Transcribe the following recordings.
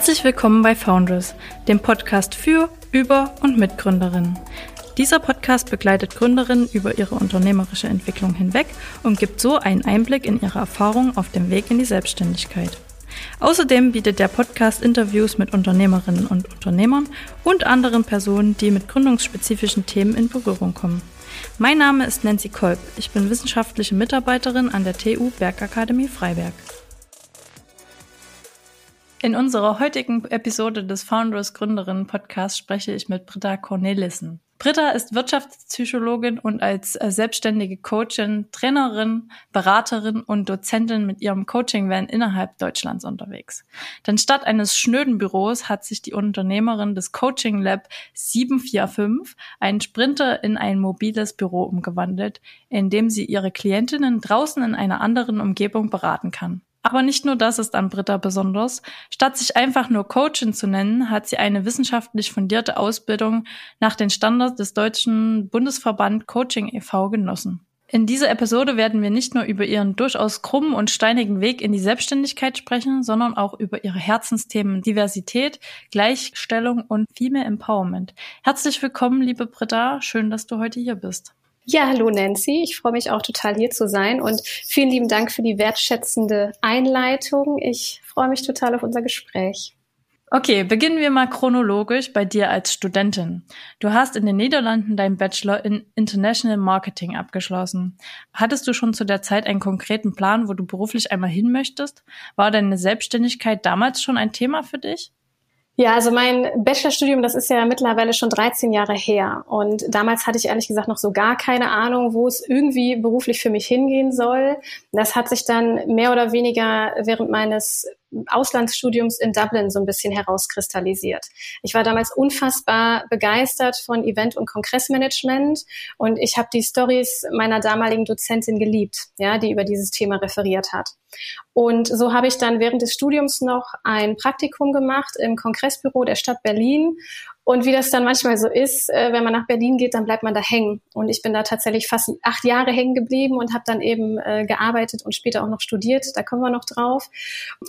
Herzlich willkommen bei Founders, dem Podcast für, über und mit Gründerinnen. Dieser Podcast begleitet Gründerinnen über ihre unternehmerische Entwicklung hinweg und gibt so einen Einblick in ihre Erfahrungen auf dem Weg in die Selbstständigkeit. Außerdem bietet der Podcast Interviews mit Unternehmerinnen und Unternehmern und anderen Personen, die mit gründungsspezifischen Themen in Berührung kommen. Mein Name ist Nancy Kolb. Ich bin wissenschaftliche Mitarbeiterin an der TU Bergakademie Freiberg. In unserer heutigen Episode des Founders Gründerinnen Podcasts spreche ich mit Britta Cornelissen. Britta ist Wirtschaftspsychologin und als äh, selbstständige Coachin, Trainerin, Beraterin und Dozentin mit ihrem Coaching-Van innerhalb Deutschlands unterwegs. Denn statt eines schnöden Büros hat sich die Unternehmerin des Coaching Lab 745 einen Sprinter in ein mobiles Büro umgewandelt, in dem sie ihre Klientinnen draußen in einer anderen Umgebung beraten kann. Aber nicht nur das ist an Britta besonders. Statt sich einfach nur Coachin zu nennen, hat sie eine wissenschaftlich fundierte Ausbildung nach den Standards des Deutschen Bundesverband Coaching e.V. genossen. In dieser Episode werden wir nicht nur über ihren durchaus krummen und steinigen Weg in die Selbstständigkeit sprechen, sondern auch über ihre Herzensthemen Diversität, Gleichstellung und Female Empowerment. Herzlich willkommen, liebe Britta. Schön, dass du heute hier bist. Ja, hallo Nancy. Ich freue mich auch total hier zu sein und vielen lieben Dank für die wertschätzende Einleitung. Ich freue mich total auf unser Gespräch. Okay, beginnen wir mal chronologisch bei dir als Studentin. Du hast in den Niederlanden deinen Bachelor in International Marketing abgeschlossen. Hattest du schon zu der Zeit einen konkreten Plan, wo du beruflich einmal hin möchtest? War deine Selbstständigkeit damals schon ein Thema für dich? Ja, also mein Bachelorstudium, das ist ja mittlerweile schon 13 Jahre her. Und damals hatte ich ehrlich gesagt noch so gar keine Ahnung, wo es irgendwie beruflich für mich hingehen soll. Das hat sich dann mehr oder weniger während meines Auslandsstudiums in Dublin so ein bisschen herauskristallisiert. Ich war damals unfassbar begeistert von Event- und Kongressmanagement und ich habe die Stories meiner damaligen Dozentin geliebt, ja, die über dieses Thema referiert hat. Und so habe ich dann während des Studiums noch ein Praktikum gemacht im Kongressbüro der Stadt Berlin und wie das dann manchmal so ist, äh, wenn man nach Berlin geht, dann bleibt man da hängen. Und ich bin da tatsächlich fast acht Jahre hängen geblieben und habe dann eben äh, gearbeitet und später auch noch studiert. Da kommen wir noch drauf.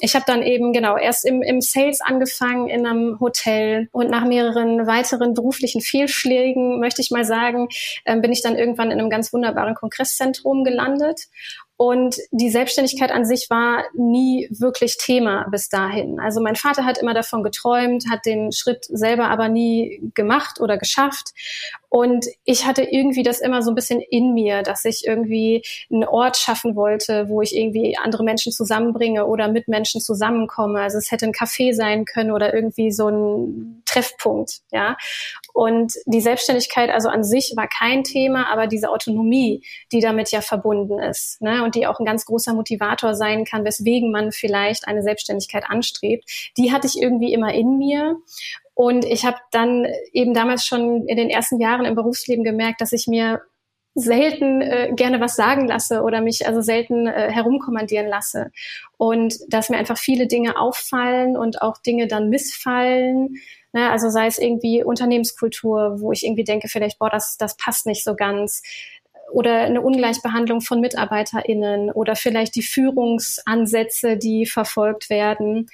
Ich habe dann eben genau erst im, im Sales angefangen in einem Hotel und nach mehreren weiteren beruflichen Fehlschlägen, möchte ich mal sagen, äh, bin ich dann irgendwann in einem ganz wunderbaren Kongresszentrum gelandet und die Selbstständigkeit an sich war nie wirklich Thema bis dahin. Also mein Vater hat immer davon geträumt, hat den Schritt selber aber nie gemacht oder geschafft. Und ich hatte irgendwie das immer so ein bisschen in mir, dass ich irgendwie einen Ort schaffen wollte, wo ich irgendwie andere Menschen zusammenbringe oder mit Menschen zusammenkomme. Also es hätte ein Café sein können oder irgendwie so ein Treffpunkt, ja. Und die Selbstständigkeit also an sich war kein Thema, aber diese Autonomie, die damit ja verbunden ist, ne, und die auch ein ganz großer Motivator sein kann, weswegen man vielleicht eine Selbstständigkeit anstrebt, die hatte ich irgendwie immer in mir. Und ich habe dann eben damals schon in den ersten Jahren im Berufsleben gemerkt, dass ich mir selten äh, gerne was sagen lasse oder mich also selten äh, herumkommandieren lasse und dass mir einfach viele Dinge auffallen und auch Dinge dann missfallen. Ne? Also sei es irgendwie Unternehmenskultur, wo ich irgendwie denke, vielleicht, boah, das, das passt nicht so ganz oder eine Ungleichbehandlung von MitarbeiterInnen oder vielleicht die Führungsansätze, die verfolgt werden.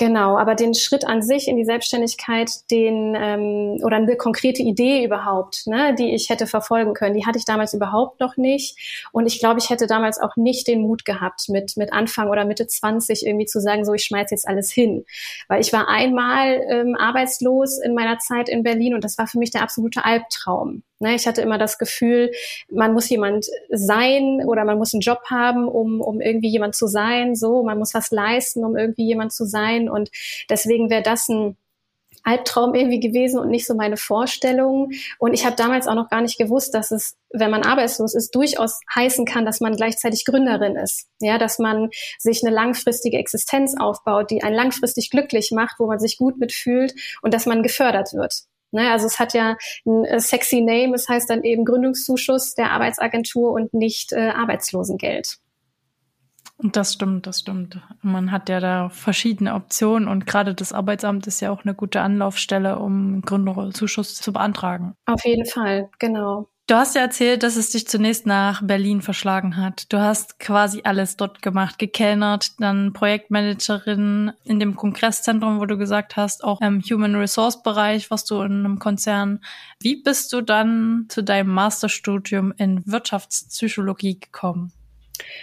Genau, aber den Schritt an sich in die Selbstständigkeit, den ähm, oder eine konkrete Idee überhaupt, ne, die ich hätte verfolgen können, die hatte ich damals überhaupt noch nicht. Und ich glaube, ich hätte damals auch nicht den Mut gehabt, mit mit Anfang oder Mitte 20 irgendwie zu sagen, so ich schmeiß jetzt alles hin, weil ich war einmal ähm, arbeitslos in meiner Zeit in Berlin und das war für mich der absolute Albtraum. Ne, ich hatte immer das Gefühl, man muss jemand sein oder man muss einen Job haben, um, um irgendwie jemand zu sein. So, man muss was leisten, um irgendwie jemand zu sein. Und deswegen wäre das ein Albtraum irgendwie gewesen und nicht so meine Vorstellung. Und ich habe damals auch noch gar nicht gewusst, dass es, wenn man arbeitslos ist, durchaus heißen kann, dass man gleichzeitig Gründerin ist. Ja, dass man sich eine langfristige Existenz aufbaut, die einen langfristig glücklich macht, wo man sich gut mitfühlt und dass man gefördert wird. Ne, also es hat ja ein äh, sexy Name, es heißt dann eben Gründungszuschuss der Arbeitsagentur und nicht äh, Arbeitslosengeld. Und das stimmt, das stimmt. Man hat ja da verschiedene Optionen und gerade das Arbeitsamt ist ja auch eine gute Anlaufstelle, um Gründerzuschuss zu beantragen. Auf jeden Fall, genau. Du hast ja erzählt, dass es dich zunächst nach Berlin verschlagen hat. Du hast quasi alles dort gemacht, gekellnert, dann Projektmanagerin in dem Kongresszentrum, wo du gesagt hast, auch im Human Resource Bereich warst du in einem Konzern. Wie bist du dann zu deinem Masterstudium in Wirtschaftspsychologie gekommen?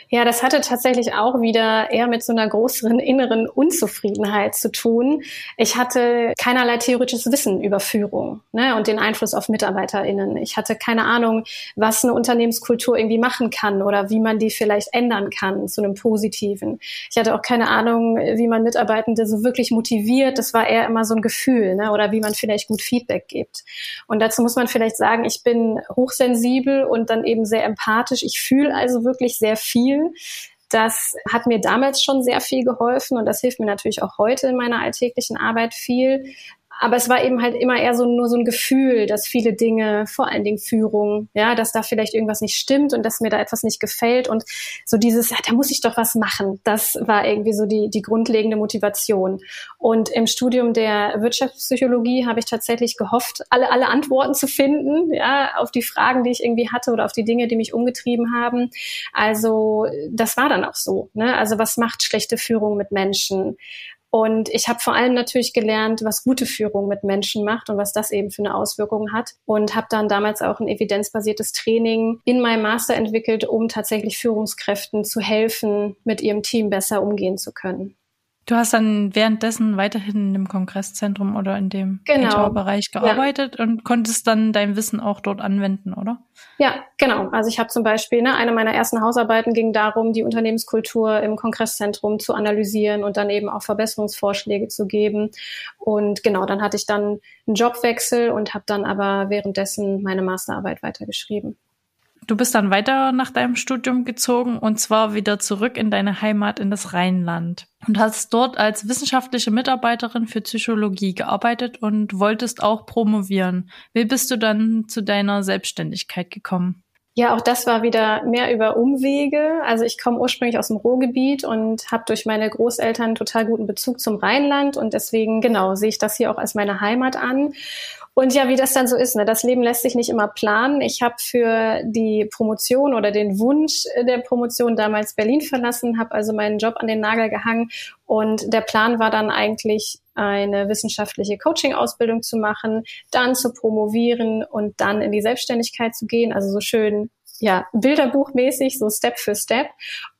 Ja, das hatte tatsächlich auch wieder eher mit so einer größeren inneren Unzufriedenheit zu tun. Ich hatte keinerlei theoretisches Wissen über Führung ne, und den Einfluss auf MitarbeiterInnen. Ich hatte keine Ahnung, was eine Unternehmenskultur irgendwie machen kann oder wie man die vielleicht ändern kann zu einem Positiven. Ich hatte auch keine Ahnung, wie man Mitarbeitende so wirklich motiviert. Das war eher immer so ein Gefühl ne, oder wie man vielleicht gut Feedback gibt. Und dazu muss man vielleicht sagen, ich bin hochsensibel und dann eben sehr empathisch. Ich fühle also wirklich sehr viel. Das hat mir damals schon sehr viel geholfen und das hilft mir natürlich auch heute in meiner alltäglichen Arbeit viel. Aber es war eben halt immer eher so nur so ein Gefühl, dass viele Dinge, vor allen Dingen Führung, ja, dass da vielleicht irgendwas nicht stimmt und dass mir da etwas nicht gefällt und so dieses, ja, da muss ich doch was machen. Das war irgendwie so die, die grundlegende Motivation. Und im Studium der Wirtschaftspsychologie habe ich tatsächlich gehofft, alle, alle Antworten zu finden, ja, auf die Fragen, die ich irgendwie hatte oder auf die Dinge, die mich umgetrieben haben. Also, das war dann auch so, ne? Also, was macht schlechte Führung mit Menschen? Und ich habe vor allem natürlich gelernt, was gute Führung mit Menschen macht und was das eben für eine Auswirkung hat. Und habe dann damals auch ein evidenzbasiertes Training in meinem Master entwickelt, um tatsächlich Führungskräften zu helfen, mit ihrem Team besser umgehen zu können. Du hast dann währenddessen weiterhin im Kongresszentrum oder in dem genau. HR-Bereich gearbeitet ja. und konntest dann dein Wissen auch dort anwenden, oder? Ja, genau. Also ich habe zum Beispiel, ne, eine meiner ersten Hausarbeiten ging darum, die Unternehmenskultur im Kongresszentrum zu analysieren und dann eben auch Verbesserungsvorschläge zu geben. Und genau, dann hatte ich dann einen Jobwechsel und habe dann aber währenddessen meine Masterarbeit weitergeschrieben. Du bist dann weiter nach deinem Studium gezogen und zwar wieder zurück in deine Heimat in das Rheinland und hast dort als wissenschaftliche Mitarbeiterin für Psychologie gearbeitet und wolltest auch promovieren. Wie bist du dann zu deiner Selbstständigkeit gekommen? Ja, auch das war wieder mehr über Umwege. Also ich komme ursprünglich aus dem Ruhrgebiet und habe durch meine Großeltern total guten Bezug zum Rheinland und deswegen genau sehe ich das hier auch als meine Heimat an und ja, wie das dann so ist, ne? das Leben lässt sich nicht immer planen. Ich habe für die Promotion oder den Wunsch der Promotion damals Berlin verlassen, habe also meinen Job an den Nagel gehangen und der Plan war dann eigentlich eine wissenschaftliche Coaching-Ausbildung zu machen, dann zu promovieren und dann in die Selbstständigkeit zu gehen, also so schön ja, Bilderbuchmäßig, so Step für Step.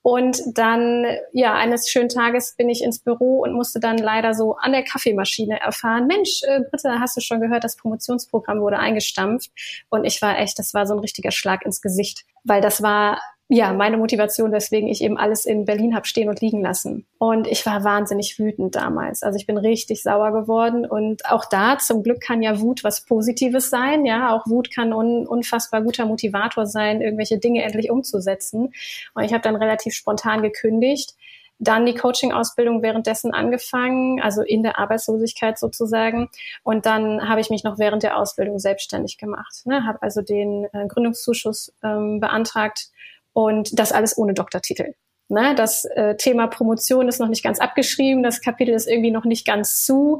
Und dann, ja, eines schönen Tages bin ich ins Büro und musste dann leider so an der Kaffeemaschine erfahren, Mensch, äh, Britta, hast du schon gehört, das Promotionsprogramm wurde eingestampft. Und ich war echt, das war so ein richtiger Schlag ins Gesicht, weil das war ja, meine Motivation, weswegen ich eben alles in Berlin habe stehen und liegen lassen. Und ich war wahnsinnig wütend damals. Also ich bin richtig sauer geworden. Und auch da, zum Glück kann ja Wut was Positives sein. Ja, auch Wut kann un unfassbar guter Motivator sein, irgendwelche Dinge endlich umzusetzen. Und ich habe dann relativ spontan gekündigt. Dann die Coaching-Ausbildung währenddessen angefangen, also in der Arbeitslosigkeit sozusagen. Und dann habe ich mich noch während der Ausbildung selbstständig gemacht. Ne? Habe also den äh, Gründungszuschuss ähm, beantragt und das alles ohne Doktortitel. Ne, das äh, Thema Promotion ist noch nicht ganz abgeschrieben, das Kapitel ist irgendwie noch nicht ganz zu.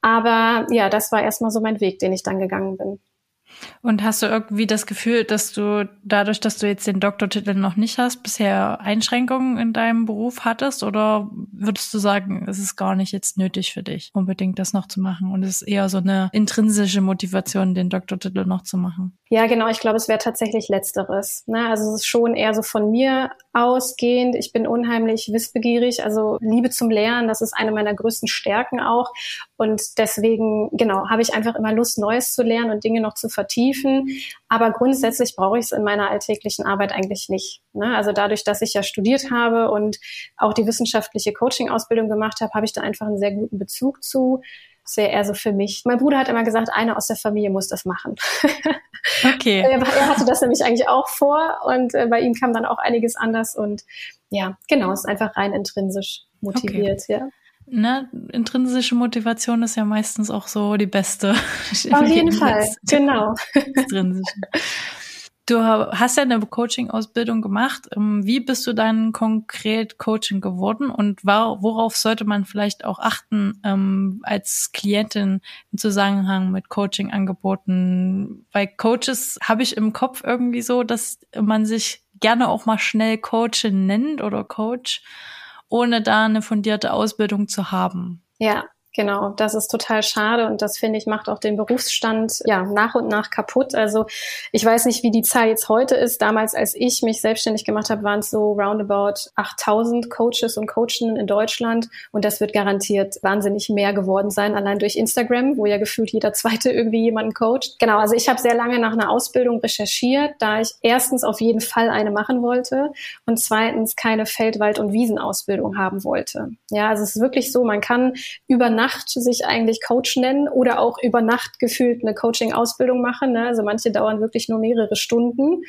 Aber ja, das war erstmal so mein Weg, den ich dann gegangen bin. Und hast du irgendwie das Gefühl, dass du dadurch, dass du jetzt den Doktortitel noch nicht hast, bisher Einschränkungen in deinem Beruf hattest? Oder würdest du sagen, es ist gar nicht jetzt nötig für dich, unbedingt das noch zu machen? Und es ist eher so eine intrinsische Motivation, den Doktortitel noch zu machen? Ja, genau. Ich glaube, es wäre tatsächlich Letzteres. Ne? Also es ist schon eher so von mir ausgehend. Ich bin unheimlich wissbegierig, also Liebe zum Lernen, das ist eine meiner größten Stärken auch. Und deswegen, genau, habe ich einfach immer Lust, Neues zu lernen und Dinge noch zu vertiefen. Aber grundsätzlich brauche ich es in meiner alltäglichen Arbeit eigentlich nicht. Ne? Also dadurch, dass ich ja studiert habe und auch die wissenschaftliche Coaching-Ausbildung gemacht habe, habe ich da einfach einen sehr guten Bezug zu. Das wäre eher so für mich. Mein Bruder hat immer gesagt, einer aus der Familie muss das machen. Okay. er, hatte das nämlich eigentlich auch vor und äh, bei ihm kam dann auch einiges anders und ja, genau, ist einfach rein intrinsisch motiviert, okay. ja. Ne, intrinsische Motivation ist ja meistens auch so die beste. Auf jeden Fall, genau. Intrinsische. Du hast ja eine Coaching-Ausbildung gemacht. Ähm, wie bist du dann konkret Coaching geworden und worauf sollte man vielleicht auch achten ähm, als Klientin im Zusammenhang mit Coaching-Angeboten? Bei Coaches habe ich im Kopf irgendwie so, dass man sich gerne auch mal schnell Coachin nennt oder Coach, ohne da eine fundierte Ausbildung zu haben. Ja, Genau, das ist total schade und das finde ich macht auch den Berufsstand ja nach und nach kaputt. Also ich weiß nicht, wie die Zahl jetzt heute ist. Damals, als ich mich selbstständig gemacht habe, waren es so roundabout 8000 Coaches und Coachinnen in Deutschland und das wird garantiert wahnsinnig mehr geworden sein, allein durch Instagram, wo ja gefühlt jeder zweite irgendwie jemanden coacht. Genau, also ich habe sehr lange nach einer Ausbildung recherchiert, da ich erstens auf jeden Fall eine machen wollte und zweitens keine Feldwald- und Wiesenausbildung haben wollte. Ja, also es ist wirklich so, man kann über Nacht Nacht sich eigentlich Coach nennen oder auch über Nacht gefühlt eine Coaching-Ausbildung machen. Ne? Also manche dauern wirklich nur mehrere Stunden.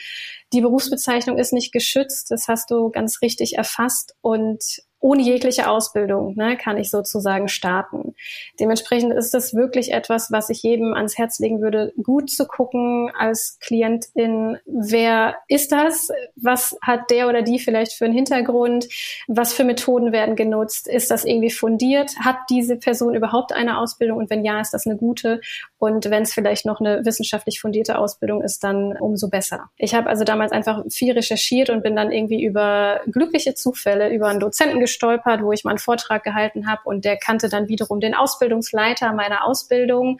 Die Berufsbezeichnung ist nicht geschützt, das hast du ganz richtig erfasst. Und ohne jegliche Ausbildung ne, kann ich sozusagen starten. Dementsprechend ist das wirklich etwas, was ich jedem ans Herz legen würde, gut zu gucken als Klientin, wer ist das? Was hat der oder die vielleicht für einen Hintergrund? Was für Methoden werden genutzt? Ist das irgendwie fundiert? Hat diese Person überhaupt eine Ausbildung? Und wenn ja, ist das eine gute? Und wenn es vielleicht noch eine wissenschaftlich fundierte Ausbildung ist, dann umso besser. Ich habe also damals einfach viel recherchiert und bin dann irgendwie über glückliche Zufälle, über einen Dozenten gestolpert, wo ich mal einen Vortrag gehalten habe und der kannte dann wiederum den Ausbildungsleiter meiner Ausbildung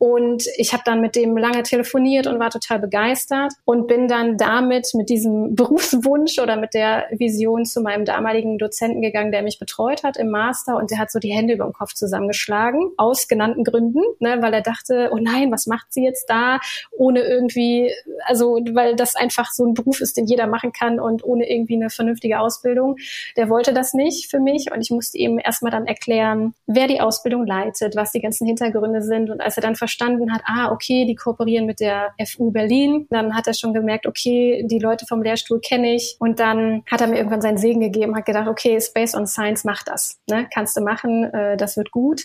und ich habe dann mit dem lange telefoniert und war total begeistert und bin dann damit mit diesem Berufswunsch oder mit der Vision zu meinem damaligen Dozenten gegangen, der mich betreut hat im Master. Und der hat so die Hände über den Kopf zusammengeschlagen, aus genannten Gründen, ne, weil er dachte, oh nein, was macht sie jetzt da, ohne irgendwie, also weil das einfach so ein Beruf ist, den jeder machen kann und ohne irgendwie eine vernünftige Ausbildung. Der wollte das nicht für mich und ich musste ihm erstmal dann erklären, wer die Ausbildung leitet, was die ganzen Hintergründe sind. Und als er dann verstanden hat, ah, okay, die kooperieren mit der FU Berlin. Dann hat er schon gemerkt, okay, die Leute vom Lehrstuhl kenne ich. Und dann hat er mir irgendwann seinen Segen gegeben, hat gedacht, okay, Space on Science, mach das. Ne? Kannst du machen, äh, das wird gut.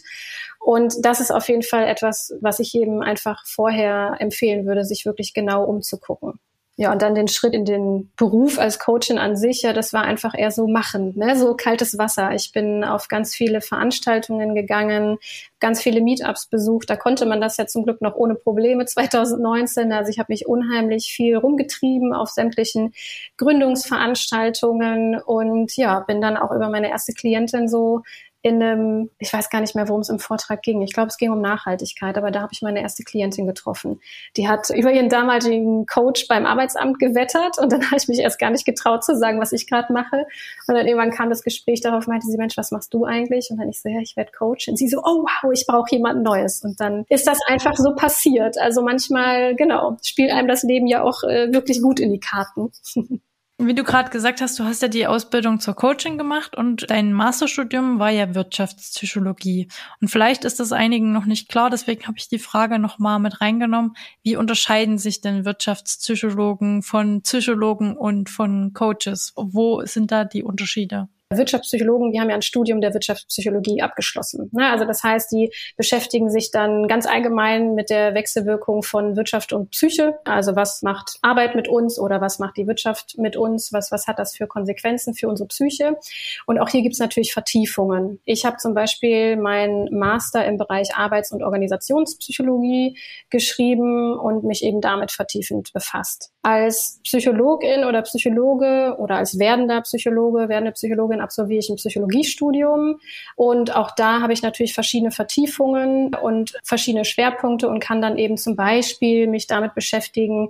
Und das ist auf jeden Fall etwas, was ich jedem einfach vorher empfehlen würde, sich wirklich genau umzugucken. Ja, und dann den Schritt in den Beruf als Coachin an sich, ja, das war einfach eher so machen, ne? so kaltes Wasser. Ich bin auf ganz viele Veranstaltungen gegangen, ganz viele Meetups besucht. Da konnte man das ja zum Glück noch ohne Probleme 2019. Also ich habe mich unheimlich viel rumgetrieben auf sämtlichen Gründungsveranstaltungen und ja, bin dann auch über meine erste Klientin so in einem, ich weiß gar nicht mehr, worum es im Vortrag ging. Ich glaube, es ging um Nachhaltigkeit, aber da habe ich meine erste Klientin getroffen. Die hat über ihren damaligen Coach beim Arbeitsamt gewettert und dann habe ich mich erst gar nicht getraut zu sagen, was ich gerade mache. Und dann irgendwann kam das Gespräch darauf, meinte sie, Mensch, was machst du eigentlich? Und dann ich so, ja, ich werde Coach. Und sie so, oh wow, ich brauche jemand Neues. Und dann ist das einfach so passiert. Also manchmal, genau, spielt einem das Leben ja auch äh, wirklich gut in die Karten. Wie du gerade gesagt hast, du hast ja die Ausbildung zur Coaching gemacht und dein Masterstudium war ja Wirtschaftspsychologie. Und vielleicht ist das einigen noch nicht klar, deswegen habe ich die Frage nochmal mit reingenommen. Wie unterscheiden sich denn Wirtschaftspsychologen von Psychologen und von Coaches? Wo sind da die Unterschiede? Wirtschaftspsychologen, die haben ja ein Studium der Wirtschaftspsychologie abgeschlossen. Ne? Also das heißt, die beschäftigen sich dann ganz allgemein mit der Wechselwirkung von Wirtschaft und Psyche. Also was macht Arbeit mit uns oder was macht die Wirtschaft mit uns? Was, was hat das für Konsequenzen für unsere Psyche? Und auch hier gibt es natürlich Vertiefungen. Ich habe zum Beispiel meinen Master im Bereich Arbeits- und Organisationspsychologie geschrieben und mich eben damit vertiefend befasst. Als Psychologin oder Psychologe oder als werdender Psychologe, werdende Psychologin absolviere ich ein Psychologiestudium und auch da habe ich natürlich verschiedene Vertiefungen und verschiedene Schwerpunkte und kann dann eben zum Beispiel mich damit beschäftigen,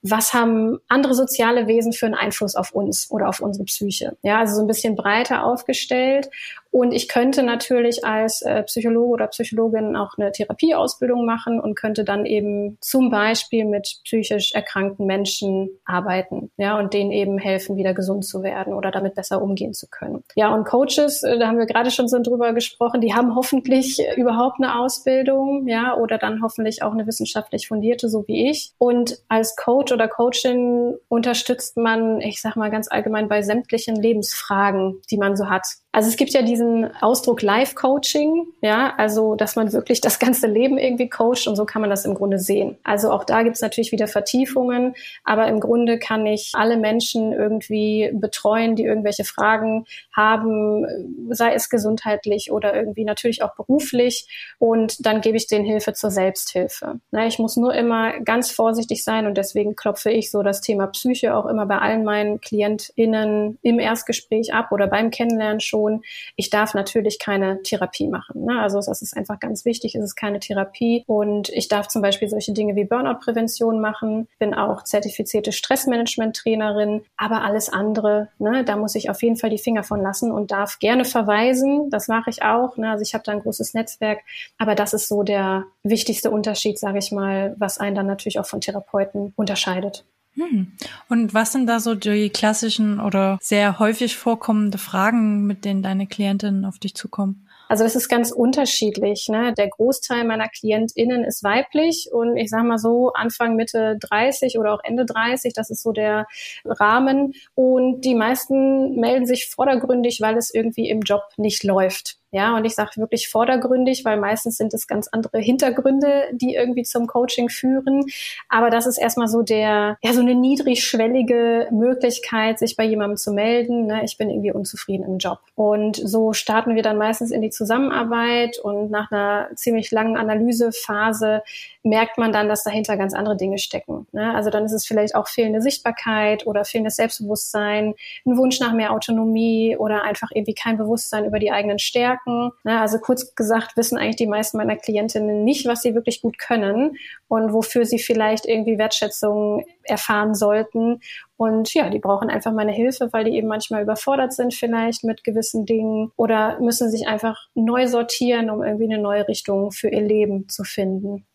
was haben andere soziale Wesen für einen Einfluss auf uns oder auf unsere Psyche? Ja, also so ein bisschen breiter aufgestellt und ich könnte natürlich als äh, Psychologe oder Psychologin auch eine Therapieausbildung machen und könnte dann eben zum Beispiel mit psychisch erkrankten Menschen arbeiten, ja, und denen eben helfen, wieder gesund zu werden oder damit besser umgehen zu können. Ja, und Coaches, äh, da haben wir gerade schon so drüber gesprochen, die haben hoffentlich überhaupt eine Ausbildung, ja, oder dann hoffentlich auch eine wissenschaftlich fundierte, so wie ich. Und als Coach oder Coachin unterstützt man, ich sag mal ganz allgemein, bei sämtlichen Lebensfragen, die man so hat Also es gibt ja diesen Ausdruck Life-Coaching, ja, also dass man wirklich das ganze Leben irgendwie coacht und so kann man das im Grunde sehen. Also auch da gibt's natürlich wieder Vertiefungen, aber im Grunde kann ich alle Menschen irgendwie betreuen, die irgendwelche Fragen haben, sei es gesundheitlich oder irgendwie natürlich auch beruflich und dann gebe ich denen Hilfe zur Selbsthilfe. Na, ich muss nur immer ganz vorsichtig sein und deswegen klopfe ich so das Thema Psyche auch immer bei allen meinen KlientInnen im Erstgespräch ab oder beim Kennenlernen schon tun. Ich darf natürlich keine Therapie machen. Ne? Also das ist einfach ganz wichtig, es ist keine Therapie. Und ich darf zum Beispiel solche Dinge wie Burnout-Prävention machen, bin auch zertifizierte Stressmanagement-Trainerin, aber alles andere, ne, da muss ich auf jeden Fall die Finger von lassen und darf gerne verweisen. Das mache ich auch. Ne? Also ich habe da ein großes Netzwerk, aber das ist so der wichtigste Unterschied, sage ich mal, was einen dann natürlich auch von Therapeuten unterscheidet. Hm. Und was sind da so die klassischen oder sehr häufig vorkommende Fragen, mit denen deine Klientinnen auf dich zukommen? Also es ist ganz unterschiedlich. Ne? Der Großteil meiner KlientInnen ist weiblich und ich sage mal so Anfang, Mitte 30 oder auch Ende 30, das ist so der Rahmen. Und die meisten melden sich vordergründig, weil es irgendwie im Job nicht läuft. Ja, und ich sage wirklich vordergründig, weil meistens sind es ganz andere Hintergründe, die irgendwie zum Coaching führen. Aber das ist erstmal so der, ja, so eine niedrigschwellige Möglichkeit, sich bei jemandem zu melden. Ne? Ich bin irgendwie unzufrieden im Job. Und so starten wir dann meistens in die Zusammenarbeit und nach einer ziemlich langen Analysephase merkt man dann, dass dahinter ganz andere Dinge stecken. Ne? Also dann ist es vielleicht auch fehlende Sichtbarkeit oder fehlendes Selbstbewusstsein, ein Wunsch nach mehr Autonomie oder einfach irgendwie kein Bewusstsein über die eigenen Stärken. Ne? Also kurz gesagt wissen eigentlich die meisten meiner Klientinnen nicht, was sie wirklich gut können und wofür sie vielleicht irgendwie Wertschätzung erfahren sollten. Und ja, die brauchen einfach meine Hilfe, weil die eben manchmal überfordert sind vielleicht mit gewissen Dingen oder müssen sich einfach neu sortieren, um irgendwie eine neue Richtung für ihr Leben zu finden.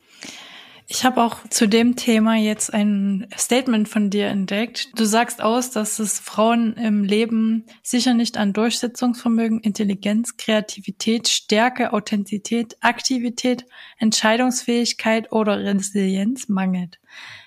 Ich habe auch zu dem Thema jetzt ein Statement von dir entdeckt. Du sagst aus, dass es Frauen im Leben sicher nicht an Durchsetzungsvermögen, Intelligenz, Kreativität, Stärke, Authentizität, Aktivität, Entscheidungsfähigkeit oder Resilienz mangelt.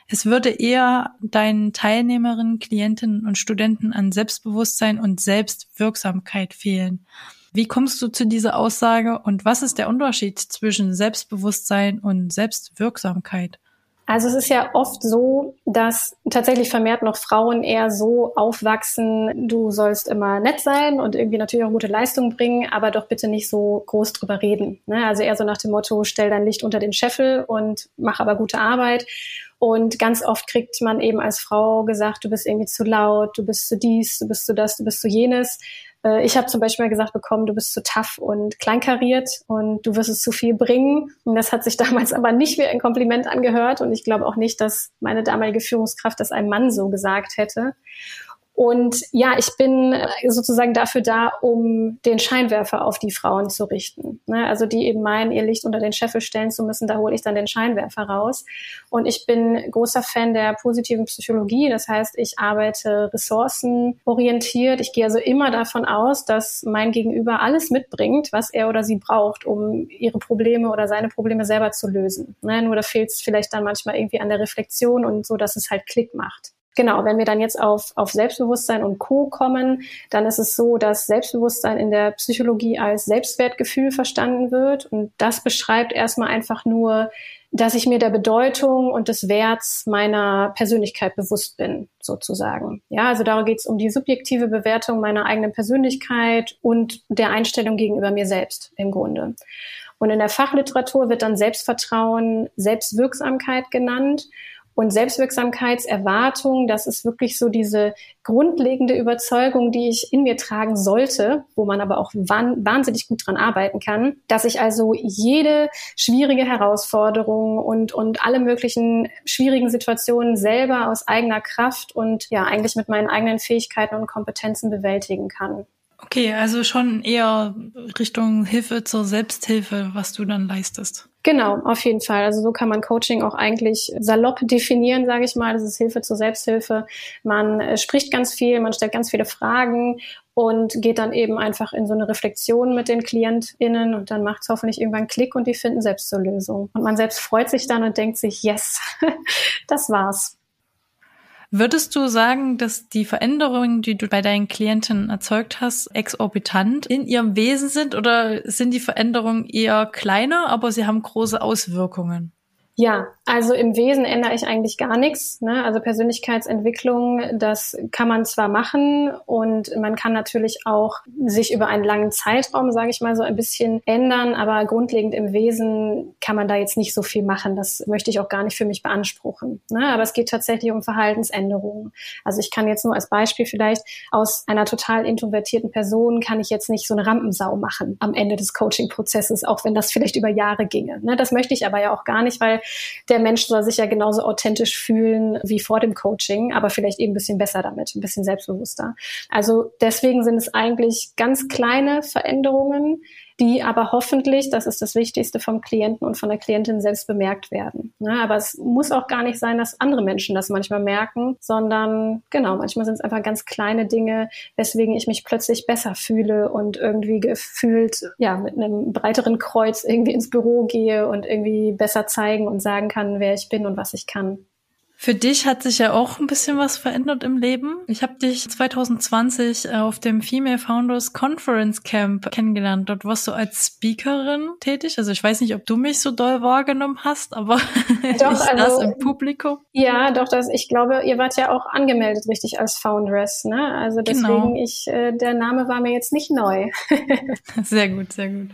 Es würde eher deinen Teilnehmerinnen, Klientinnen und Studenten an Selbstbewusstsein und Selbstwirksamkeit fehlen. Wie kommst du zu dieser Aussage und was ist der Unterschied zwischen Selbstbewusstsein und Selbstwirksamkeit? Also es ist ja oft so, dass tatsächlich vermehrt noch Frauen eher so aufwachsen, du sollst immer nett sein und irgendwie natürlich auch gute Leistung bringen, aber doch bitte nicht so groß drüber reden. Ne? Also eher so nach dem Motto, stell dein Licht unter den Scheffel und mach aber gute Arbeit. Und ganz oft kriegt man eben als Frau gesagt, du bist irgendwie zu laut, du bist zu dies, du bist zu das, du bist zu jenes. Äh, ich habe zum Beispiel gesagt bekommen, du bist zu tough und kleinkariert und du wirst es zu viel bringen. Und das hat sich damals aber nicht wie ein Kompliment angehört. Und ich glaube auch nicht, dass meine damalige Führungskraft das einem Mann so gesagt hätte. Und ja, ich bin äh, sozusagen dafür da, um den Scheinwerfer auf die Frauen zu richten. Ne? Also die eben meinen, ihr Licht unter den Scheffel stellen zu müssen, da hole ich dann den Scheinwerfer raus. Und ich bin großer Fan der positiven Psychologie. Das heißt, ich arbeite ressourcenorientiert. Ich gehe also immer davon aus, dass mein Gegenüber alles mitbringt, was er oder sie braucht, um ihre Probleme oder seine Probleme selber zu lösen. Ne? Nur da fehlt es vielleicht dann manchmal irgendwie an der Reflexion und so, dass es halt Klick macht. Genau, wenn wir dann jetzt auf, auf Selbstbewusstsein und Co kommen, dann ist es so, dass Selbstbewusstsein in der Psychologie als Selbstwertgefühl verstanden wird. Und das beschreibt erstmal einfach nur, dass ich mir der Bedeutung und des Werts meiner Persönlichkeit bewusst bin, sozusagen. Ja, also da geht es um die subjektive Bewertung meiner eigenen Persönlichkeit und der Einstellung gegenüber mir selbst im Grunde. Und in der Fachliteratur wird dann Selbstvertrauen, Selbstwirksamkeit genannt. Und Selbstwirksamkeitserwartung, das ist wirklich so diese grundlegende Überzeugung, die ich in mir tragen sollte, wo man aber auch wahnsinnig gut dran arbeiten kann, dass ich also jede schwierige Herausforderung und, und alle möglichen schwierigen Situationen selber aus eigener Kraft und ja, eigentlich mit meinen eigenen Fähigkeiten und Kompetenzen bewältigen kann. Okay, also schon eher Richtung Hilfe zur Selbsthilfe, was du dann leistest. Genau, auf jeden Fall. Also so kann man Coaching auch eigentlich salopp definieren, sage ich mal. Das ist Hilfe zur Selbsthilfe. Man äh, spricht ganz viel, man stellt ganz viele Fragen und geht dann eben einfach in so eine Reflexion mit den KlientInnen und dann macht es hoffentlich irgendwann Klick und die finden selbst zur Lösung. Und man selbst freut sich dann und denkt sich, yes, das war's. Würdest du sagen, dass die Veränderungen, die du bei deinen Klienten erzeugt hast, exorbitant in ihrem Wesen sind oder sind die Veränderungen eher kleiner, aber sie haben große Auswirkungen? Ja, also im Wesen ändere ich eigentlich gar nichts. Ne? Also Persönlichkeitsentwicklung, das kann man zwar machen und man kann natürlich auch sich über einen langen Zeitraum, sage ich mal, so ein bisschen ändern, aber grundlegend im Wesen kann man da jetzt nicht so viel machen. Das möchte ich auch gar nicht für mich beanspruchen. Ne? Aber es geht tatsächlich um Verhaltensänderungen. Also ich kann jetzt nur als Beispiel vielleicht aus einer total introvertierten Person kann ich jetzt nicht so eine Rampensau machen am Ende des Coaching-Prozesses, auch wenn das vielleicht über Jahre ginge. Ne? Das möchte ich aber ja auch gar nicht, weil der Mensch soll sich ja genauso authentisch fühlen wie vor dem Coaching, aber vielleicht eben ein bisschen besser damit, ein bisschen selbstbewusster. Also deswegen sind es eigentlich ganz kleine Veränderungen, die aber hoffentlich, das ist das Wichtigste, vom Klienten und von der Klientin selbst bemerkt werden. Ja, ne, aber es muss auch gar nicht sein, dass andere Menschen das manchmal merken, sondern genau, manchmal sind es einfach ganz kleine Dinge, weswegen ich mich plötzlich besser fühle und irgendwie gefühlt, ja, mit einem breiteren Kreuz irgendwie ins Büro gehe und irgendwie besser zeigen und sagen kann, wer ich bin und was ich kann. Für dich hat sich ja auch ein bisschen was verändert im Leben. Ich habe dich 2020 äh, auf dem Female Founders Conference Camp kennengelernt. Dort warst du als Speakerin tätig. Also ich weiß nicht, ob du mich so doll wahrgenommen hast, aber doch, ich also, im Publikum. Ja, doch, das, ich glaube, ihr wart ja auch angemeldet richtig als Foundress. Ne? Also genau. deswegen, genau. ich, äh, der Name war mir jetzt nicht neu. sehr gut, sehr gut.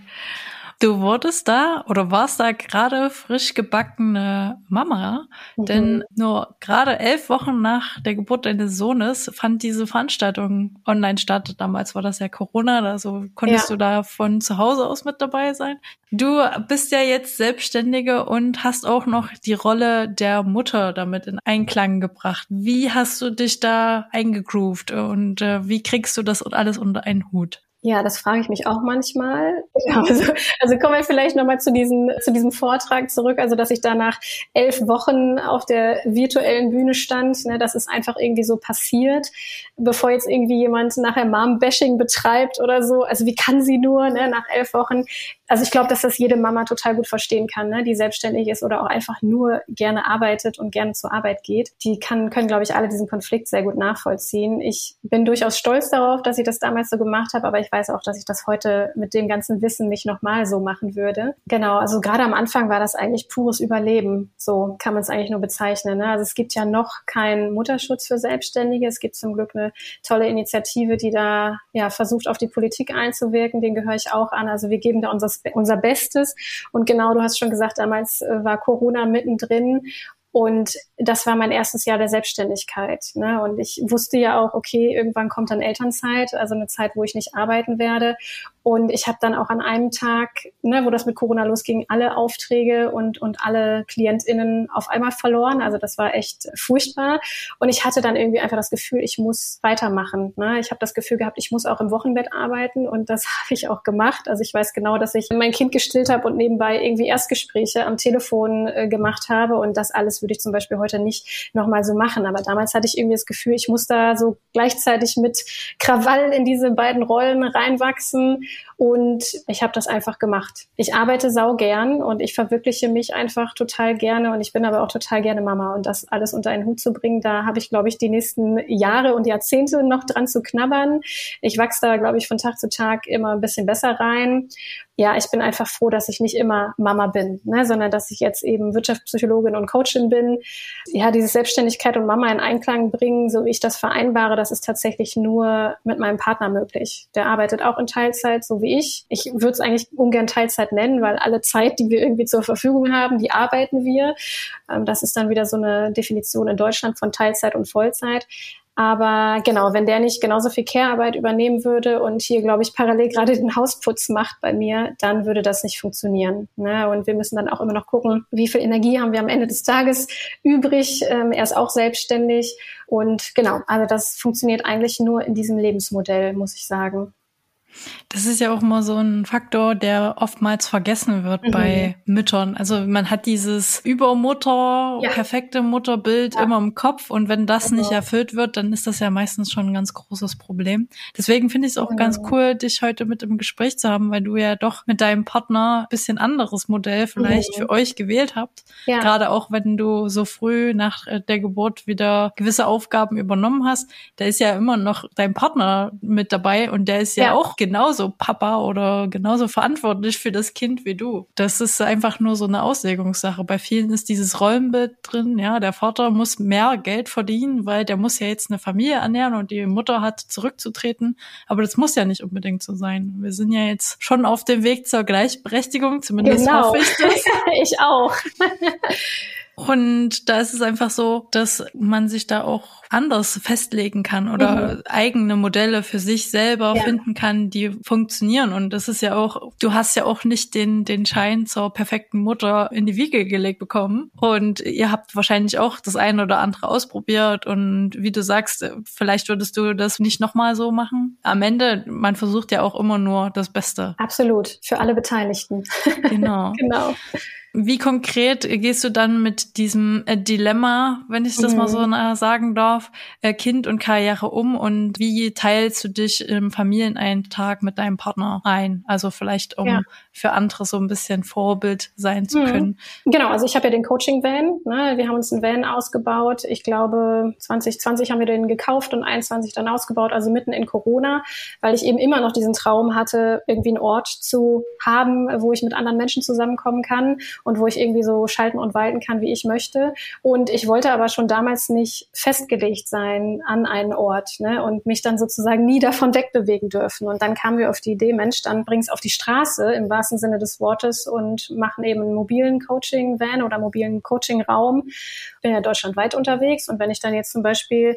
Du wurdest da oder warst da gerade frisch gebackene Mama, mhm. denn nur gerade elf Wochen nach der Geburt deines Sohnes fand diese Veranstaltung online statt. Damals war das ja Corona, also konntest ja. du da von zu Hause aus mit dabei sein. Du bist ja jetzt Selbstständige und hast auch noch die Rolle der Mutter damit in Einklang gebracht. Wie hast du dich da eingegroovt und äh, wie kriegst du das alles unter einen Hut? Ja, das frage ich mich auch manchmal. Also, also kommen wir vielleicht nochmal zu, diesem zu diesem Vortrag zurück, also dass ich da nach elf Wochen auf der virtuellen Bühne stand. Ne, das ist einfach irgendwie so passiert, bevor jetzt irgendwie jemand nachher Mom-Bashing betreibt oder so. Also wie kann sie nur ne, nach elf Wochen? Also ich glaube, dass das jede Mama total gut verstehen kann, ne? die selbstständig ist oder auch einfach nur gerne arbeitet und gerne zur Arbeit geht. Die kann, können, glaube ich, alle diesen Konflikt sehr gut nachvollziehen. Ich bin durchaus stolz darauf, dass ich das damals so gemacht habe, aber ich weiß auch, dass ich das heute mit dem ganzen Wissen nicht nochmal so machen würde. Genau, also gerade am Anfang war das eigentlich pures Überleben. So kann man es eigentlich nur bezeichnen. Ne? Also es gibt ja noch keinen Mutterschutz für Selbstständige. Es gibt zum Glück eine tolle Initiative, die da ja versucht, auf die Politik einzuwirken. Den gehöre ich auch an. Also wir geben da unser unser Bestes. Und genau, du hast schon gesagt, damals äh, war Corona mittendrin und das war mein erstes Jahr der Selbstständigkeit. Ne? Und ich wusste ja auch, okay, irgendwann kommt dann Elternzeit, also eine Zeit, wo ich nicht arbeiten werde. Und ich habe dann auch an einem Tag, ne, wo das mit Corona losging, alle Aufträge und, und alle KlientInnen auf einmal verloren. Also das war echt furchtbar. Und ich hatte dann irgendwie einfach das Gefühl, ich muss weitermachen. Ne? Ich habe das Gefühl gehabt, ich muss auch im Wochenbett arbeiten und das habe ich auch gemacht. Also ich weiß genau, dass ich mein Kind gestillt habe und nebenbei irgendwie Erstgespräche am Telefon äh, gemacht habe und das alles würde ich zum Beispiel heute nicht nochmal so machen. Aber damals hatte ich irgendwie das Gefühl, ich muss da so gleichzeitig mit Krawall in diese beiden Rollen reinwachsen und ich habe das einfach gemacht. Ich arbeite sau gern und ich verwirkliche mich einfach total gerne und ich bin aber auch total gerne Mama. Und das alles unter einen Hut zu bringen, da habe ich, glaube ich, die nächsten Jahre und Jahrzehnte noch dran zu knabbern. Ich wachse da, glaube ich, von Tag zu Tag immer ein bisschen besser rein ja, ich bin einfach froh, dass ich nicht immer Mama bin, ne, sondern dass ich jetzt eben Wirtschaftspsychologin und Coachin bin. Ja, diese Selbstständigkeit und Mama in Einklang bringen, so wie ich das vereinbare, das ist tatsächlich nur mit meinem Partner möglich. Der arbeitet auch in Teilzeit, so wie ich. Ich würde es eigentlich ungern Teilzeit nennen, weil alle Zeit, die wir irgendwie zur Verfügung haben, die arbeiten wir. Ähm, das ist dann wieder so eine Definition in Deutschland von Teilzeit und Vollzeit. Aber genau, wenn der nicht genauso viel Care-Arbeit übernehmen würde und hier, glaube ich, parallel gerade den Hausputz macht bei mir, dann würde das nicht funktionieren. Ne? Und wir müssen dann auch immer noch gucken, wie viel Energie haben wir am Ende des Tages übrig. Ähm, er ist auch selbstständig. Und genau, also das funktioniert eigentlich nur in diesem Lebensmodell, muss ich sagen. Das ist ja auch immer so ein Faktor, der oftmals vergessen wird mhm. bei Müttern. Also man hat dieses Übermutter, ja. perfekte Mutterbild ja. immer im Kopf und wenn das genau. nicht erfüllt wird, dann ist das ja meistens schon ein ganz großes Problem. Deswegen finde ich es auch genau. ganz cool, dich heute mit im Gespräch zu haben, weil du ja doch mit deinem Partner ein bisschen anderes Modell vielleicht mhm. für euch gewählt habt. Ja. Gerade auch wenn du so früh nach äh, der Geburt wieder gewisse Aufgaben übernommen hast, da ist ja immer noch dein Partner mit dabei und der ist ja, auch genauso Papa oder genauso verantwortlich für das Kind wie du. Das ist einfach nur so eine Auslegungssache. Bei vielen ist dieses Rollenbild drin, ja, der Vater muss mehr Geld verdienen, weil der muss ja jetzt eine Familie ernähren und die Mutter hat zurückzutreten. Aber das muss ja nicht unbedingt so sein. Wir sind ja jetzt schon auf dem Weg zur Gleichberechtigung, zumindest genau. hoffe ich das. ich auch. Und da ist es einfach so, dass man sich da auch anders festlegen kann oder mhm. eigene Modelle für sich selber ja. finden kann, die funktionieren. Und das ist ja auch, du hast ja auch nicht den, den Schein zur perfekten Mutter in die Wiege gelegt bekommen. Und ihr habt wahrscheinlich auch das eine oder andere ausprobiert. Und wie du sagst, vielleicht würdest du das nicht nochmal so machen. Am Ende, man versucht ja auch immer nur das Beste. Absolut. Für alle Beteiligten. Genau. genau. Wie konkret gehst du dann mit diesem äh, Dilemma, wenn ich das mhm. mal so mhm. sagen darf, äh, Kind und Karriere um und wie teilst du dich im Familieneintag mit deinem Partner ein? Also vielleicht um ja. für andere so ein bisschen Vorbild sein zu mhm. können. Genau, also ich habe ja den Coaching-Van. Ne? Wir haben uns einen Van ausgebaut. Ich glaube, 2020 haben wir den gekauft und 21 dann ausgebaut, also mitten in Corona, weil ich eben immer noch diesen Traum hatte, irgendwie einen Ort zu haben, wo ich mit anderen Menschen zusammenkommen kann und wo ich irgendwie so schalten und walten kann, wie ich möchte. Und ich wollte aber schon damals nicht festgelegt sein an einen Ort ne? und mich dann sozusagen nie davon wegbewegen dürfen. Und dann kamen wir auf die Idee, Mensch, dann bring's auf die Straße im wahrsten Sinne des Wortes und machen eben einen mobilen Coaching-Van oder mobilen Coaching-Raum. Bin ja deutschlandweit unterwegs und wenn ich dann jetzt zum Beispiel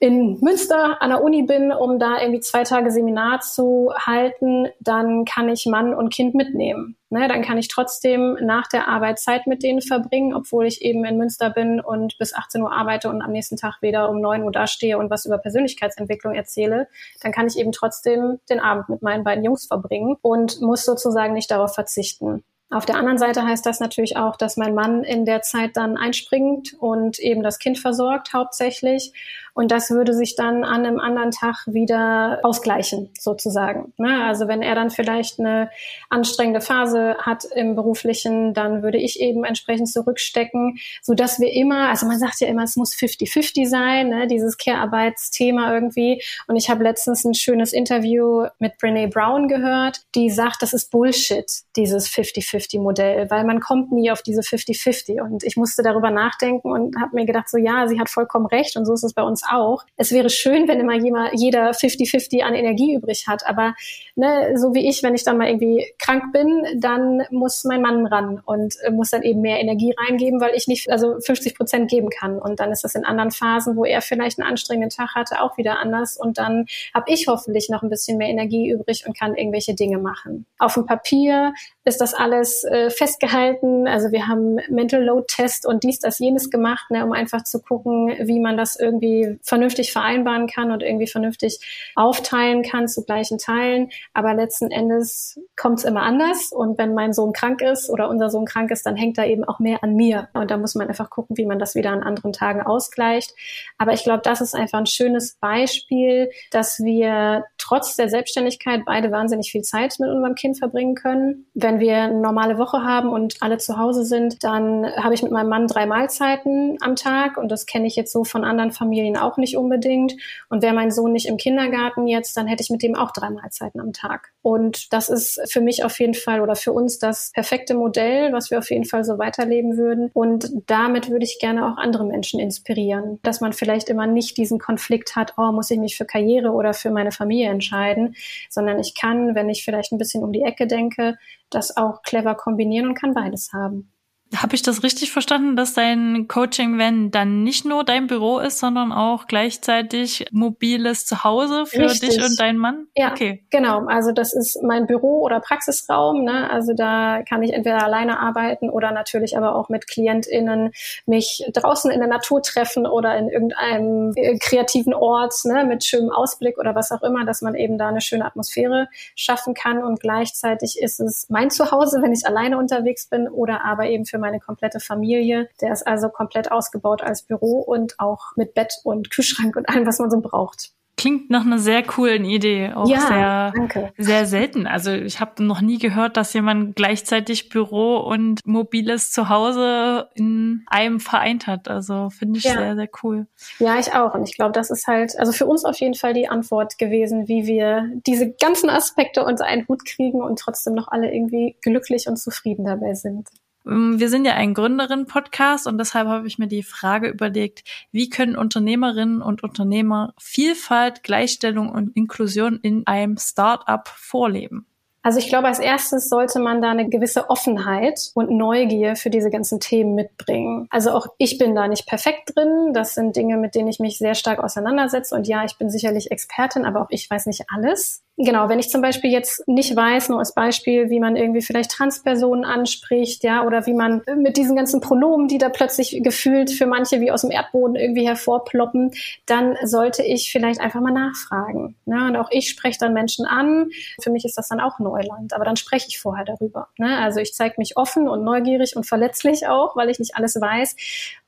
in Münster an der Uni bin, um da irgendwie zwei Tage Seminar zu halten, dann kann ich Mann und Kind mitnehmen. Ne, dann kann ich trotzdem nach der Arbeit Zeit mit denen verbringen, obwohl ich eben in Münster bin und bis 18 Uhr arbeite und am nächsten Tag wieder um 9 Uhr dastehe und was über Persönlichkeitsentwicklung erzähle. Dann kann ich eben trotzdem den Abend mit meinen beiden Jungs verbringen und muss sozusagen nicht darauf verzichten. Auf der anderen Seite heißt das natürlich auch, dass mein Mann in der Zeit dann einspringt und eben das Kind versorgt hauptsächlich und das würde sich dann an einem anderen Tag wieder ausgleichen, sozusagen. Ne? Also wenn er dann vielleicht eine anstrengende Phase hat im beruflichen, dann würde ich eben entsprechend zurückstecken, so dass wir immer, also man sagt ja immer, es muss 50-50 sein, ne? dieses Care-Arbeitsthema irgendwie. Und ich habe letztens ein schönes Interview mit Brene Brown gehört, die sagt, das ist Bullshit, dieses 50-50-Modell, weil man kommt nie auf diese 50-50. Und ich musste darüber nachdenken und habe mir gedacht, so ja, sie hat vollkommen recht und so ist es bei uns auch. Es wäre schön, wenn immer jeder 50-50 an Energie übrig hat. Aber ne, so wie ich, wenn ich dann mal irgendwie krank bin, dann muss mein Mann ran und äh, muss dann eben mehr Energie reingeben, weil ich nicht also 50 Prozent geben kann. Und dann ist das in anderen Phasen, wo er vielleicht einen anstrengenden Tag hatte, auch wieder anders. Und dann habe ich hoffentlich noch ein bisschen mehr Energie übrig und kann irgendwelche Dinge machen. Auf dem Papier ist das alles äh, festgehalten. Also wir haben Mental Load Test und dies, das, jenes gemacht, ne, um einfach zu gucken, wie man das irgendwie vernünftig vereinbaren kann und irgendwie vernünftig aufteilen kann zu gleichen Teilen. Aber letzten Endes kommt es immer anders. Und wenn mein Sohn krank ist oder unser Sohn krank ist, dann hängt da eben auch mehr an mir. Und da muss man einfach gucken, wie man das wieder an anderen Tagen ausgleicht. Aber ich glaube, das ist einfach ein schönes Beispiel, dass wir trotz der Selbstständigkeit beide wahnsinnig viel Zeit mit unserem Kind verbringen können. Wenn wir eine normale Woche haben und alle zu Hause sind, dann habe ich mit meinem Mann drei Mahlzeiten am Tag und das kenne ich jetzt so von anderen Familien auch nicht unbedingt. Und wäre mein Sohn nicht im Kindergarten jetzt, dann hätte ich mit dem auch drei Mahlzeiten am Tag. Und das ist für mich auf jeden Fall oder für uns das perfekte Modell, was wir auf jeden Fall so weiterleben würden. Und damit würde ich gerne auch andere Menschen inspirieren, dass man vielleicht immer nicht diesen Konflikt hat, oh, muss ich mich für Karriere oder für meine Familie entscheiden, sondern ich kann, wenn ich vielleicht ein bisschen um die Ecke denke, das auch clever kombinieren und kann beides haben. Habe ich das richtig verstanden, dass dein Coaching-Van dann nicht nur dein Büro ist, sondern auch gleichzeitig mobiles Zuhause für richtig. dich und deinen Mann? Ja, okay. genau. Also das ist mein Büro oder Praxisraum. Ne? Also da kann ich entweder alleine arbeiten oder natürlich aber auch mit KlientInnen mich draußen in der Natur treffen oder in irgendeinem äh, kreativen Ort ne? mit schönem Ausblick oder was auch immer, dass man eben da eine schöne Atmosphäre schaffen kann. Und gleichzeitig ist es mein Zuhause, wenn ich alleine unterwegs bin oder aber eben für für meine komplette Familie. Der ist also komplett ausgebaut als Büro und auch mit Bett und Kühlschrank und allem, was man so braucht. Klingt nach einer sehr coolen Idee, auch ja, sehr danke. sehr selten. Also ich habe noch nie gehört, dass jemand gleichzeitig Büro und mobiles Zuhause in einem vereint hat. Also finde ich ja. sehr sehr cool. Ja, ich auch. Und ich glaube, das ist halt also für uns auf jeden Fall die Antwort gewesen, wie wir diese ganzen Aspekte unter einen Hut kriegen und trotzdem noch alle irgendwie glücklich und zufrieden dabei sind. Ähm, wir sind ja ein Gründerin-Podcast und deshalb habe ich mir die Frage überlegt, wie können Unternehmerinnen und Unternehmer Vielfalt, Gleichstellung und Inklusion in einem Start-up vorleben? Also ich glaube, als erstes sollte man da eine gewisse Offenheit und Neugier für diese ganzen Themen mitbringen. Also auch ich bin da nicht perfekt drin. Das sind Dinge, mit denen ich mich sehr stark auseinandersetze. Und ja, ich bin sicherlich Expertin, aber auch ich weiß nicht alles. Genau, wenn ich zum Beispiel jetzt nicht weiß, nur als Beispiel, wie man irgendwie vielleicht Transpersonen anspricht, ja, oder wie man mit diesen ganzen Pronomen, die da plötzlich gefühlt für manche wie aus dem Erdboden irgendwie hervorploppen, dann sollte ich vielleicht einfach mal nachfragen. Ne? Und auch ich spreche dann Menschen an. Für mich ist das dann auch Neuland, aber dann spreche ich vorher darüber. Ne? Also ich zeige mich offen und neugierig und verletzlich auch, weil ich nicht alles weiß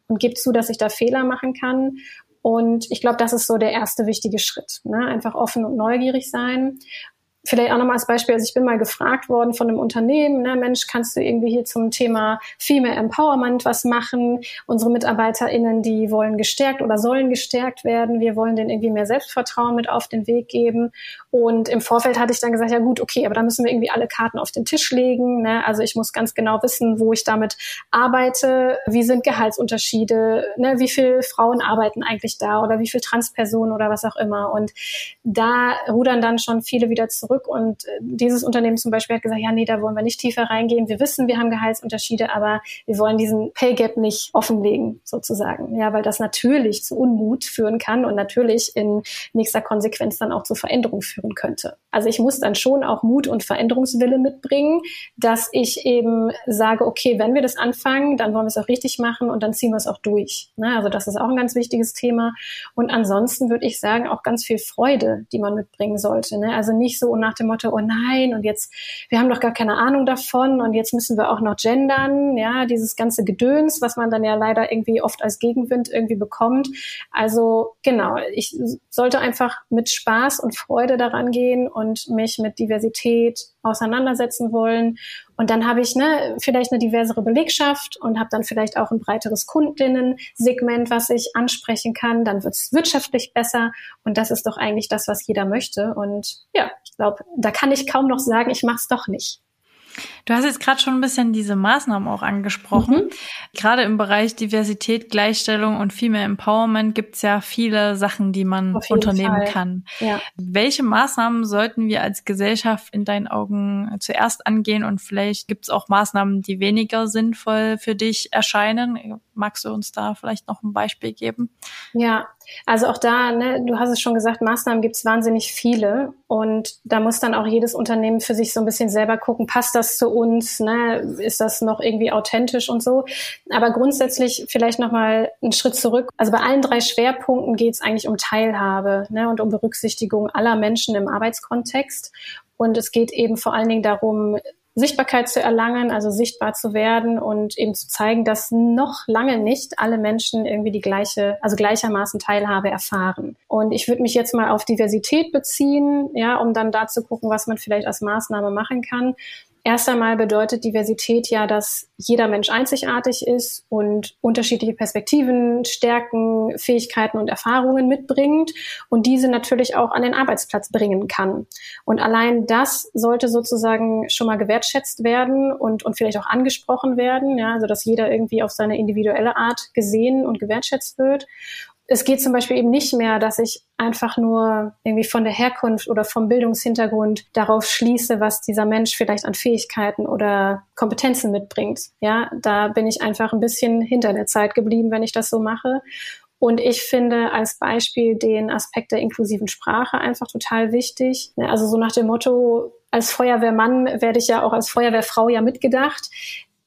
und gebe zu, dass ich da Fehler machen kann und ich glaube, das ist so der erste wichtige Schritt. Ne? Einfach offen und neugierig sein Vielleicht auch nochmal als Beispiel, also ich bin mal gefragt worden von einem Unternehmen, ne, Mensch, kannst du irgendwie hier zum Thema Female Empowerment was machen? Unsere MitarbeiterInnen, die wollen gestärkt oder sollen gestärkt werden. Wir wollen denen irgendwie mehr Selbstvertrauen mit auf den Weg geben. Und im Vorfeld hatte ich dann gesagt, ja gut, okay, aber da müssen wir irgendwie alle Karten auf den Tisch legen. Ne? Also ich muss ganz genau wissen, wo ich damit arbeite, wie sind Gehaltsunterschiede, ne? wie viele Frauen arbeiten eigentlich da oder wie viele Transpersonen oder was auch immer. Und da rudern dann schon viele wieder zurück zurück und äh, dieses Unternehmen zum Beispiel hat gesagt, ja, nee, da wollen wir nicht tiefer reingehen. Wir wissen, wir haben Gehaltsunterschiede, aber wir wollen diesen Pay Gap nicht offenlegen, sozusagen. Ja, weil das natürlich zu Unmut führen kann und natürlich in nächster Konsequenz dann auch zu Veränderung führen könnte. Also ich muss dann schon auch Mut und Veränderungswille mitbringen, dass ich eben sage, okay, wenn wir das anfangen, dann wollen wir es auch richtig machen und dann ziehen wir es auch durch. Ne? Also das ist auch ein ganz wichtiges Thema. Und ansonsten würde ich sagen, auch ganz viel Freude, die man mitbringen sollte. Ne? Also nicht so nach dem Motto, oh nein, und jetzt, wir haben doch gar keine Ahnung davon und jetzt müssen wir auch noch gendern, ja, dieses ganze Gedöns, was man dann ja leider irgendwie oft als Gegenwind irgendwie bekommt. Also genau, ich sollte einfach mit Spaß und Freude daran gehen und mich mit Diversität auseinandersetzen wollen. Und dann habe ich ne, vielleicht eine diversere Belegschaft und habe dann vielleicht auch ein breiteres Kundinnen-Segment, was ich ansprechen kann. Dann wird es wirtschaftlich besser. Und das ist doch eigentlich das, was jeder möchte. Und ja, ich glaube, da kann ich kaum noch sagen, ich mache es doch nicht. Du hast jetzt gerade schon ein bisschen diese Maßnahmen auch angesprochen. Mhm. Gerade im Bereich Diversität, Gleichstellung und Female Empowerment gibt es ja viele Sachen, die man unternehmen Fall. kann. Ja. Welche Maßnahmen sollten wir als Gesellschaft in deinen Augen zuerst angehen und vielleicht gibt es auch Maßnahmen, die weniger sinnvoll für dich erscheinen? Magst du uns da vielleicht noch ein Beispiel geben? Ja, also auch da, ne, du hast es schon gesagt, Maßnahmen gibt es wahnsinnig viele und da muss dann auch jedes Unternehmen für sich so ein bisschen selber gucken, passt das zu uns, ne, ist das noch irgendwie authentisch und so. Aber grundsätzlich vielleicht nochmal einen Schritt zurück. Also bei allen drei Schwerpunkten geht es eigentlich um Teilhabe ne, und um Berücksichtigung aller Menschen im Arbeitskontext. Und es geht eben vor allen Dingen darum, Sichtbarkeit zu erlangen, also sichtbar zu werden und eben zu zeigen, dass noch lange nicht alle Menschen irgendwie die gleiche, also gleichermaßen Teilhabe erfahren. Und ich würde mich jetzt mal auf Diversität beziehen, ja, um dann da zu gucken, was man vielleicht als Maßnahme machen kann. Erst einmal bedeutet Diversität ja, dass jeder Mensch einzigartig ist und unterschiedliche Perspektiven, Stärken, Fähigkeiten und Erfahrungen mitbringt und diese natürlich auch an den Arbeitsplatz bringen kann. Und allein das sollte sozusagen schon mal gewertschätzt werden und, und vielleicht auch angesprochen werden, ja, also dass jeder irgendwie auf seine individuelle Art gesehen und gewertschätzt wird. Es geht zum Beispiel eben nicht mehr, dass ich einfach nur irgendwie von der Herkunft oder vom Bildungshintergrund darauf schließe, was dieser Mensch vielleicht an Fähigkeiten oder Kompetenzen mitbringt. Ja, da bin ich einfach ein bisschen hinter der Zeit geblieben, wenn ich das so mache. Und ich finde als Beispiel den Aspekt der inklusiven Sprache einfach total wichtig. Also so nach dem Motto, als Feuerwehrmann werde ich ja auch als Feuerwehrfrau ja mitgedacht.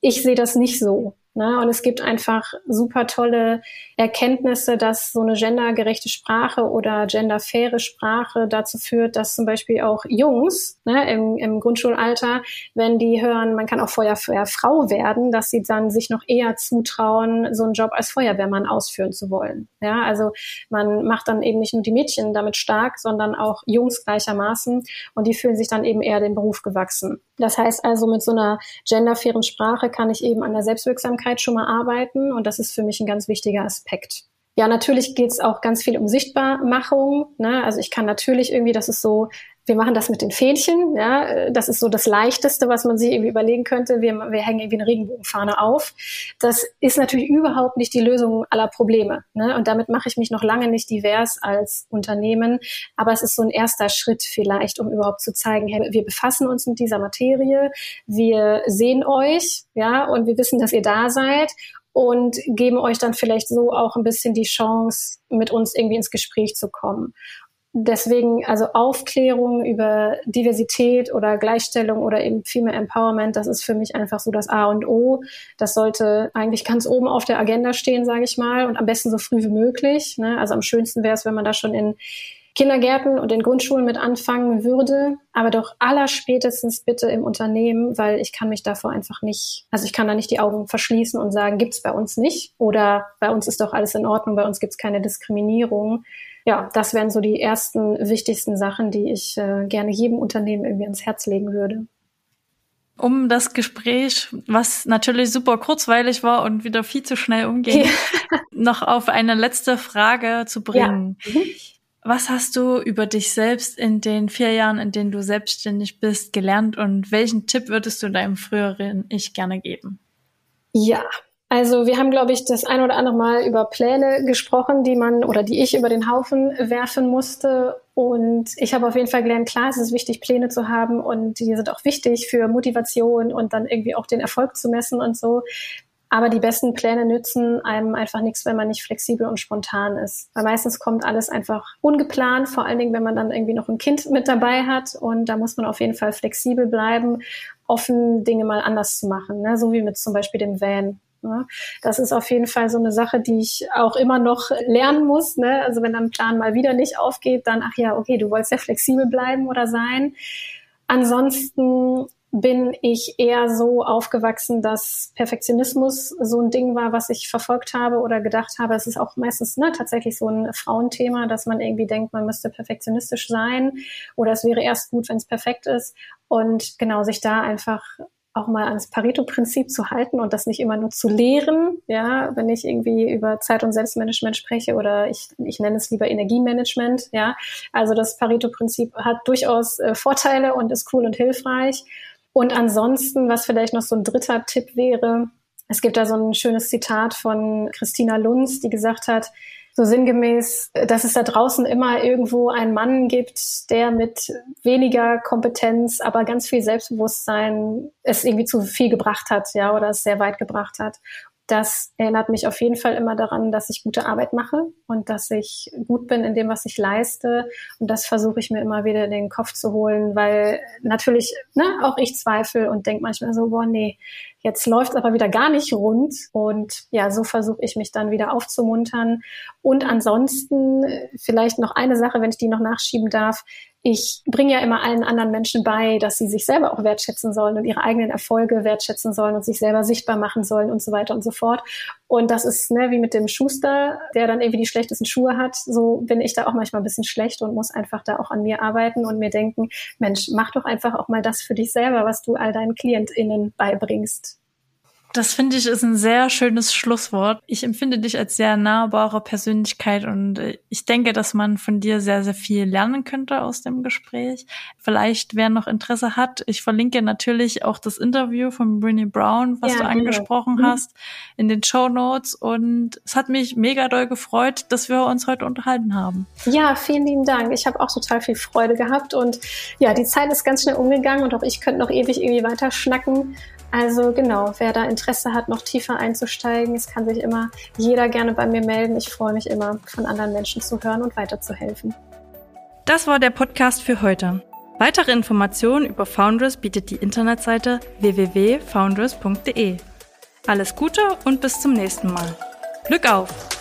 Ich sehe das nicht so. Ne? Und es gibt einfach super tolle Erkenntnisse, dass so eine gendergerechte Sprache oder genderfaire Sprache dazu führt, dass zum Beispiel auch Jungs ne, im, im Grundschulalter, wenn die hören, man kann auch Feuerwehrfrau werden, dass sie dann sich noch eher zutrauen, so einen Job als Feuerwehrmann ausführen zu wollen. Ja, also man macht dann eben nicht nur die Mädchen damit stark, sondern auch Jungs gleichermaßen und die fühlen sich dann eben eher dem Beruf gewachsen. Das heißt also, mit so einer genderfairen Sprache kann ich eben an der Selbstwirksamkeit schon mal arbeiten und das ist für mich ein ganz wichtiger Aspekt. Ja, natürlich geht es auch ganz viel um Sichtbarmachung. Ne? Also ich kann natürlich irgendwie, das ist so wir machen das mit den Fähnchen, ja, das ist so das Leichteste, was man sich irgendwie überlegen könnte. Wir, wir hängen irgendwie eine Regenbogenfahne auf. Das ist natürlich überhaupt nicht die Lösung aller Probleme. Ne? Und damit mache ich mich noch lange nicht divers als Unternehmen. Aber es ist so ein erster Schritt vielleicht, um überhaupt zu zeigen, hey, wir befassen uns mit dieser Materie, wir sehen euch, ja, und wir wissen, dass ihr da seid und geben euch dann vielleicht so auch ein bisschen die Chance, mit uns irgendwie ins Gespräch zu kommen deswegen, also Aufklärung über Diversität oder Gleichstellung oder eben Female Empowerment, das ist für mich einfach so das A und O. Das sollte eigentlich ganz oben auf der Agenda stehen, sage ich mal, und am besten so früh wie möglich. Ne? Also am schönsten wäre es, wenn man da schon in Kindergärten und in Grundschulen mit anfangen würde, aber doch allerspätestens bitte im Unternehmen, weil ich kann mich davor einfach nicht, also ich kann da nicht die Augen verschließen und sagen, gibt's bei uns nicht oder bei uns ist doch alles in Ordnung, bei uns gibt's keine Diskriminierung ja, das wären so die ersten wichtigsten Sachen, die ich äh, gerne jedem Unternehmen irgendwie ans Herz legen würde. Um das Gespräch, was natürlich super kurzweilig war und wieder viel zu schnell umging, ja. noch auf eine letzte Frage zu bringen. Ja. Mhm. Was hast du über dich selbst in den vier Jahren, in denen du selbstständig bist, gelernt und welchen Tipp würdest du deinem früheren Ich gerne geben? Ja, also wir haben, glaube ich, das ein oder andere Mal über Pläne gesprochen, die man oder die ich über den Haufen werfen musste. Und ich habe auf jeden Fall gelernt, klar, es ist wichtig, Pläne zu haben und die sind auch wichtig für Motivation und dann irgendwie auch den Erfolg zu messen und so. Aber die besten Pläne nützen einem einfach nichts, wenn man nicht flexibel und spontan ist. Weil meistens kommt alles einfach ungeplant, vor allen Dingen, wenn man dann irgendwie noch ein Kind mit dabei hat. Und da muss man auf jeden Fall flexibel bleiben, offen Dinge mal anders zu machen. Ne? So wie mit zum Beispiel dem Van. Ne? Das ist auf jeden Fall so eine Sache, die ich auch immer noch lernen muss. Ne? Also wenn ein Plan mal wieder nicht aufgeht, dann, ach ja, okay, du wolltest ja flexibel bleiben oder sein. Ansonsten bin ich eher so aufgewachsen, dass Perfektionismus so ein Ding war, was ich verfolgt habe oder gedacht habe. Es ist auch meistens ne, tatsächlich so ein Frauenthema, dass man irgendwie denkt, man müsste perfektionistisch sein oder es wäre erst gut, wenn es perfekt ist. Und genau sich da einfach auch mal ans Pareto-Prinzip zu halten und das nicht immer nur zu lehren, ja, wenn ich irgendwie über Zeit- und Selbstmanagement spreche oder ich, ich nenne es lieber Energiemanagement, ja. Also das Pareto-Prinzip hat durchaus äh, Vorteile und ist cool und hilfreich. Und ansonsten, was vielleicht noch so ein dritter Tipp wäre, es gibt da so ein schönes Zitat von Christina Lunz, die gesagt hat, so sinngemäß, dass es da draußen immer irgendwo einen Mann gibt, der mit weniger Kompetenz, aber ganz viel Selbstbewusstsein es irgendwie zu viel gebracht hat, ja, oder es sehr weit gebracht hat. Das erinnert mich auf jeden Fall immer daran, dass ich gute Arbeit mache und dass ich gut bin in dem, was ich leiste. Und das versuche ich mir immer wieder in den Kopf zu holen, weil natürlich ne, auch ich zweifle und denke manchmal so, boah, nee, Jetzt läuft es aber wieder gar nicht rund und ja, so versuche ich mich dann wieder aufzumuntern. Und ansonsten vielleicht noch eine Sache, wenn ich die noch nachschieben darf. Ich bringe ja immer allen anderen Menschen bei, dass sie sich selber auch wertschätzen sollen und ihre eigenen Erfolge wertschätzen sollen und sich selber sichtbar machen sollen und so weiter und so fort. Und das ist ne, wie mit dem Schuster, der dann irgendwie die schlechtesten Schuhe hat. So bin ich da auch manchmal ein bisschen schlecht und muss einfach da auch an mir arbeiten und mir denken, Mensch, mach doch einfach auch mal das für dich selber, was du all deinen KlientInnen beibringst. Das finde ich ist ein sehr schönes Schlusswort. Ich empfinde dich als sehr nahbare Persönlichkeit und äh, ich denke, dass man von dir sehr, sehr viel lernen könnte aus dem Gespräch. Vielleicht, wer noch Interesse hat, ich verlinke natürlich auch das Interview von Brinny Brown, was ja, du angesprochen genau. hast, in den Show Notes und es hat mich mega doll gefreut, dass wir uns heute unterhalten haben. Ja, vielen lieben Dank. Ich habe auch total viel Freude gehabt und ja, die Zeit ist ganz schnell umgegangen und auch ich könnte noch ewig irgendwie weiter schnacken. Also genau, wer da Interesse hat, noch tiefer einzusteigen, es kann sich immer jeder gerne bei mir melden. Ich freue mich immer, von anderen Menschen zu hören und weiterzuhelfen. Das war der Podcast für heute. Weitere Informationen über Foundress bietet die Internetseite www.foundress.de. Alles Gute und bis zum nächsten Mal. Glück auf!